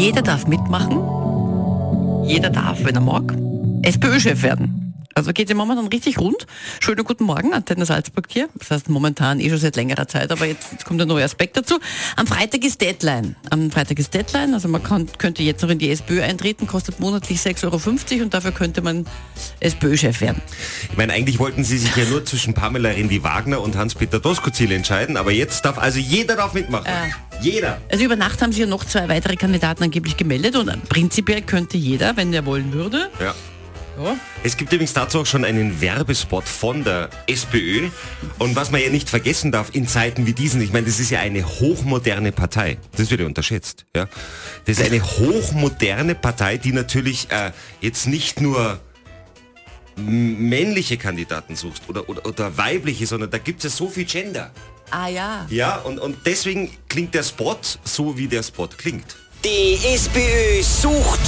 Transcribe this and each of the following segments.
Jeder darf mitmachen. Jeder darf, wenn er mag, SPÖ-Chef werden. Also geht es momentan richtig rund. Schönen guten Morgen, Antenne Salzburg hier. Das heißt momentan eh schon seit längerer Zeit, aber jetzt, jetzt kommt ein neuer Aspekt dazu. Am Freitag ist Deadline. Am Freitag ist Deadline, also man kann, könnte jetzt noch in die SPÖ eintreten, kostet monatlich 6,50 Euro und dafür könnte man SPÖ-Chef werden. Ich meine, eigentlich wollten sie sich ja nur zwischen Pamela Rendi-Wagner und Hans-Peter Doskozil entscheiden, aber jetzt darf also jeder darf mitmachen. Äh. Jeder. Also über Nacht haben sich ja noch zwei weitere Kandidaten angeblich gemeldet und prinzipiell könnte jeder, wenn er wollen würde, Ja. ja, Es gibt übrigens dazu auch schon einen Werbespot von der SPÖ. Und was man ja nicht vergessen darf in Zeiten wie diesen, ich meine, das ist ja eine hochmoderne Partei. Das wird ja unterschätzt. Ja? Das ist eine hochmoderne Partei, die natürlich äh, jetzt nicht nur männliche Kandidaten sucht oder, oder, oder weibliche, sondern da gibt es ja so viel Gender. Ah ja. Ja, und, und deswegen klingt der Spot so, wie der Spot klingt. Die SPÖ sucht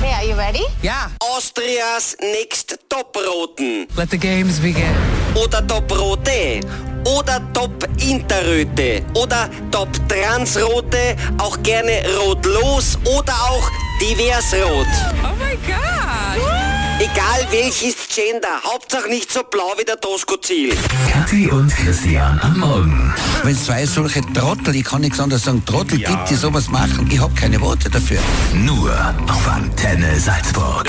Okay, are you ready? Yeah, Austrias Next Top-Roten let the games begin. oder Top-Rote oder Top-Interröte oder Top-Transrote, auch gerne Rot-Los oder auch Divers-Rot. Oh my god! Egal welches Gender, Hauptsache nicht so blau wie der Tosco-Ziel. Kathi und Christian am Morgen. Wenn zwei solche Trottel, ich kann nichts anderes sagen, Trottel, Ja. bitte sowas machen, ich habe keine Worte dafür. Nur auf Antenne Salzburg.